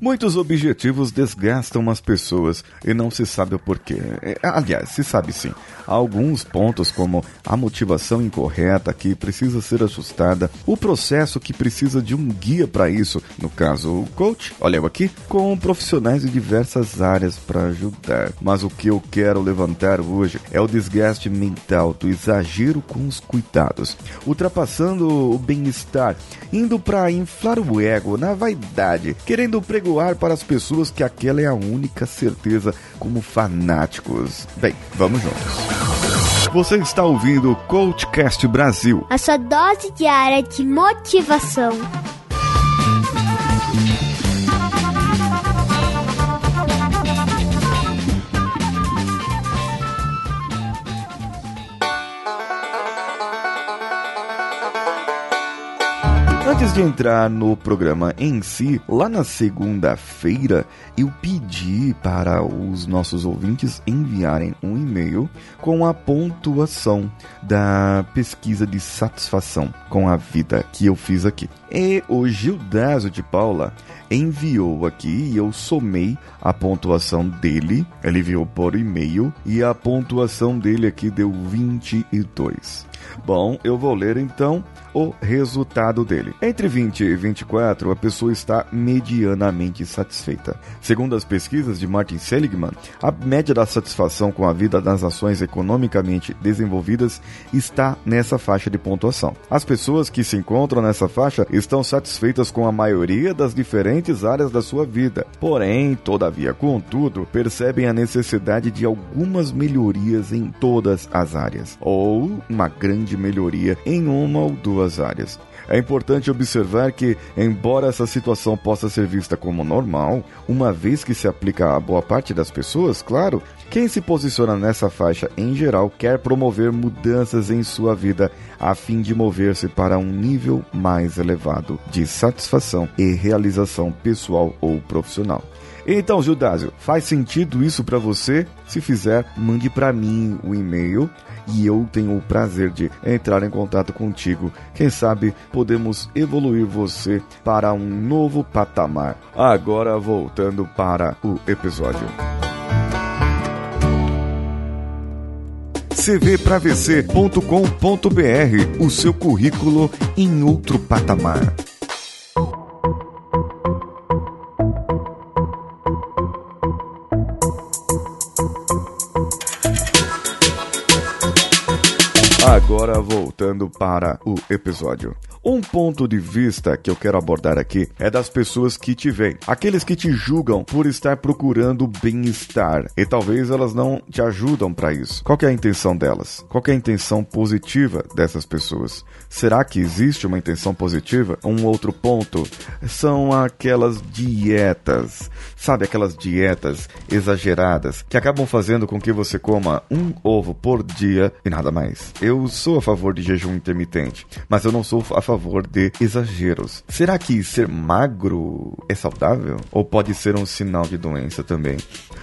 Muitos objetivos desgastam as pessoas e não se sabe o porquê. É, aliás, se sabe sim. Há alguns pontos, como a motivação incorreta que precisa ser ajustada, o processo que precisa de um guia para isso, no caso, o coach, olha eu aqui, com profissionais de diversas áreas para ajudar. Mas o que eu quero levantar hoje é o desgaste mental do exagero com os cuidados, ultrapassando o bem-estar, indo para inflar o ego na vaidade, querendo pregoar ar para as pessoas que aquela é a única certeza como fanáticos. Bem, vamos juntos. Você está ouvindo o Coachcast Brasil. A sua dose diária de motivação. Antes de entrar no programa em si, lá na segunda-feira eu pedi para os nossos ouvintes enviarem um e-mail com a pontuação da pesquisa de satisfação com a vida que eu fiz aqui. E o Gildazo de Paula enviou aqui e eu somei a pontuação dele. Ele enviou por e-mail e a pontuação dele aqui deu 22. Bom, eu vou ler então o resultado dele. Entre 20 e 24, a pessoa está medianamente satisfeita. Segundo as pesquisas de Martin Seligman, a média da satisfação com a vida das nações economicamente desenvolvidas está nessa faixa de pontuação. As pessoas que se encontram nessa faixa estão satisfeitas com a maioria das diferentes áreas da sua vida. Porém, todavia, contudo, percebem a necessidade de algumas melhorias em todas as áreas, ou uma grande melhoria em uma ou duas duas áreas. É importante observar que, embora essa situação possa ser vista como normal, uma vez que se aplica a boa parte das pessoas, claro, quem se posiciona nessa faixa em geral quer promover mudanças em sua vida a fim de mover-se para um nível mais elevado de satisfação e realização pessoal ou profissional. Então, Judásio, faz sentido isso para você? Se fizer, mande para mim o e-mail e eu tenho o prazer de entrar em contato contigo. Quem sabe podemos evoluir você para um novo patamar. Agora voltando para o episódio. cvpravc.com.br, o seu currículo em outro patamar. Agora voltando para o episódio. Um ponto de vista que eu quero abordar aqui é das pessoas que te veem, aqueles que te julgam por estar procurando bem-estar e talvez elas não te ajudam para isso. Qual é a intenção delas? Qual é a intenção positiva dessas pessoas? Será que existe uma intenção positiva? Um outro ponto são aquelas dietas, sabe aquelas dietas exageradas que acabam fazendo com que você coma um ovo por dia e nada mais. Eu sou a favor de jejum intermitente, mas eu não sou a favor de exageros. Será que ser magro é saudável? Ou pode ser um sinal de doença também?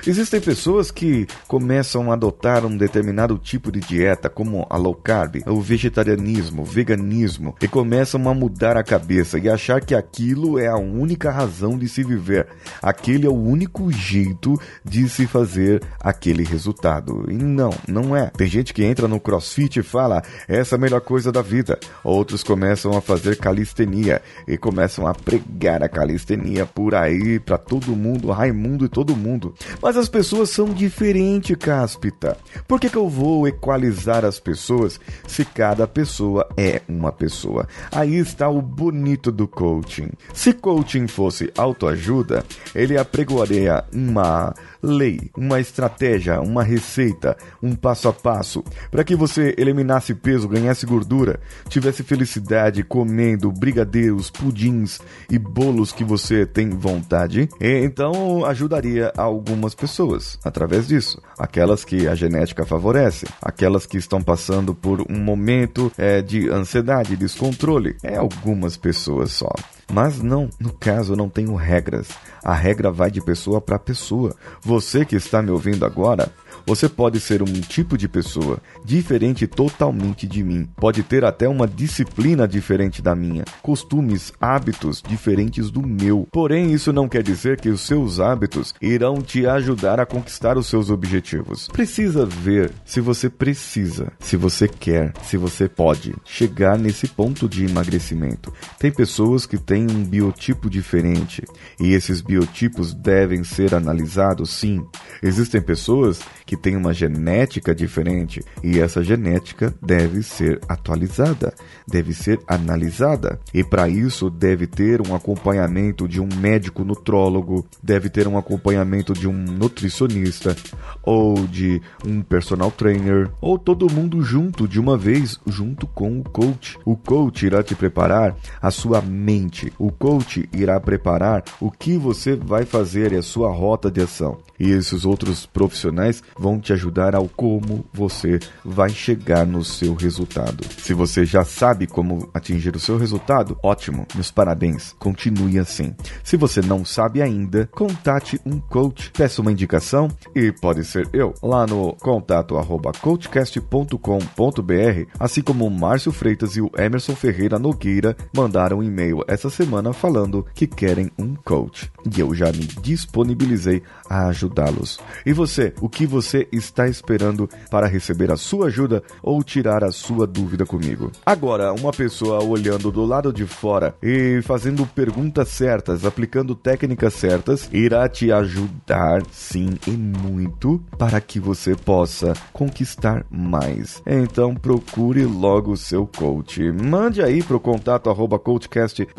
Existem pessoas que começam a adotar um determinado tipo de dieta, como a low carb, o vegetarianismo, o veganismo, e começam a mudar a cabeça e achar que aquilo é a única razão de se viver. Aquele é o único jeito de se fazer aquele resultado. E não, não é. Tem gente que entra no crossfit e fala, essa é a melhor coisa da vida. Outros começam a fazer calistenia e começam a pregar a calistenia por aí para todo mundo, Raimundo e todo mundo. Mas as pessoas são diferentes, Cáspita. Por que, que eu vou equalizar as pessoas se cada pessoa é uma pessoa? Aí está o bonito do coaching. Se coaching fosse autoajuda, ele apregoaria uma lei, uma estratégia, uma receita, um passo a passo, para que você eliminasse peso, ganhasse gordura, tivesse felicidade comendo brigadeiros, pudins e bolos que você tem vontade. E, então ajudaria algumas pessoas através disso. Aquelas que a genética favorece, aquelas que estão passando por um momento é, de ansiedade, descontrole. É algumas pessoas só. Mas não, no caso não tenho regras. A regra vai de pessoa para pessoa. Você que está me ouvindo agora, Você pode ser um tipo de pessoa diferente totalmente de mim. Pode ter até uma disciplina diferente da minha, costumes, hábitos diferentes do meu. Porém, isso não quer dizer que os seus hábitos irão te ajudar a conquistar os seus objetivos. Precisa ver se você precisa, se você quer, se você pode chegar nesse ponto de emagrecimento. Tem pessoas que têm um biotipo diferente e esses biotipos devem ser analisados sim. Existem pessoas que têm uma genética diferente e essa genética deve ser atualizada, deve ser analisada. E para isso deve ter um acompanhamento de um médico nutrólogo, deve ter um acompanhamento de um nutricionista ou de um personal trainer ou todo mundo junto de uma vez junto com o coach. O coach irá te preparar a sua mente. O coach irá preparar o que você vai fazer e a sua rota de ação. E esses outros profissionais vão te ajudar ao como você vai chegar no seu resultado. Se você já sabe como atingir o seu resultado, ótimo, meus parabéns. Continue assim. Se você não sabe ainda, contate um coach, peça uma indicação e pode ser eu lá no contato arroba coachcast.com.br, assim como o Márcio Freitas e o Emerson Ferreira Nogueira mandaram um e-mail essa semana falando que querem um coach. E eu já me disponibilizei a ajudá-los. E você, o que você está esperando para receber a sua ajuda ou tirar a sua dúvida comigo? Agora, uma pessoa olhando do lado de fora e fazendo perguntas certas, aplicando técnicas certas, irá te ajudar sim e muito para que você possa conquistar mais. Então procure logo o seu coach. Mande aí para o contato arroba coachcast.com.br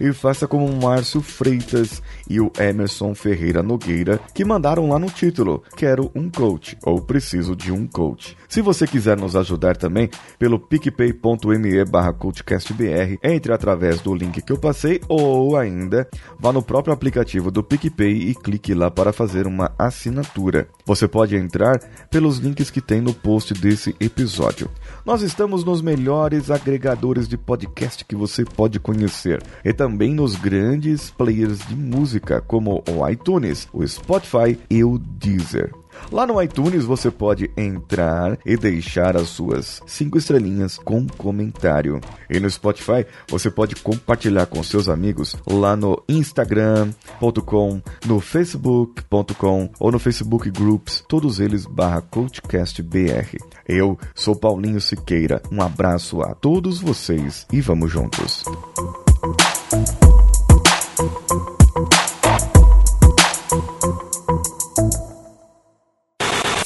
e faça como o Márcio Freitas e o Emerson Ferreira Nogueira que mandaram lá no título: Quero um coach ou preciso de um coach. Se você quiser nos ajudar também pelo picpay.me barra coachcastbr, entre através do link que eu passei ou ainda vá no próprio aplicativo do PicPay e clique lá para fazer uma assinatura. Você pode entrar pelos links que tem no post desse episódio. Nós estamos nos melhores agregadores de podcast que você pode conhecer e também nos grandes players de música como o iTunes, o Spotify e o Deezer. Lá no iTunes você pode entrar e deixar as suas cinco estrelinhas com comentário. E no Spotify você pode compartilhar com seus amigos lá no Instagram.com, no Facebook.com ou no Facebook Groups, todos eles barra CoachCastBR. Eu sou Paulinho Siqueira. Um abraço a todos vocês e vamos juntos.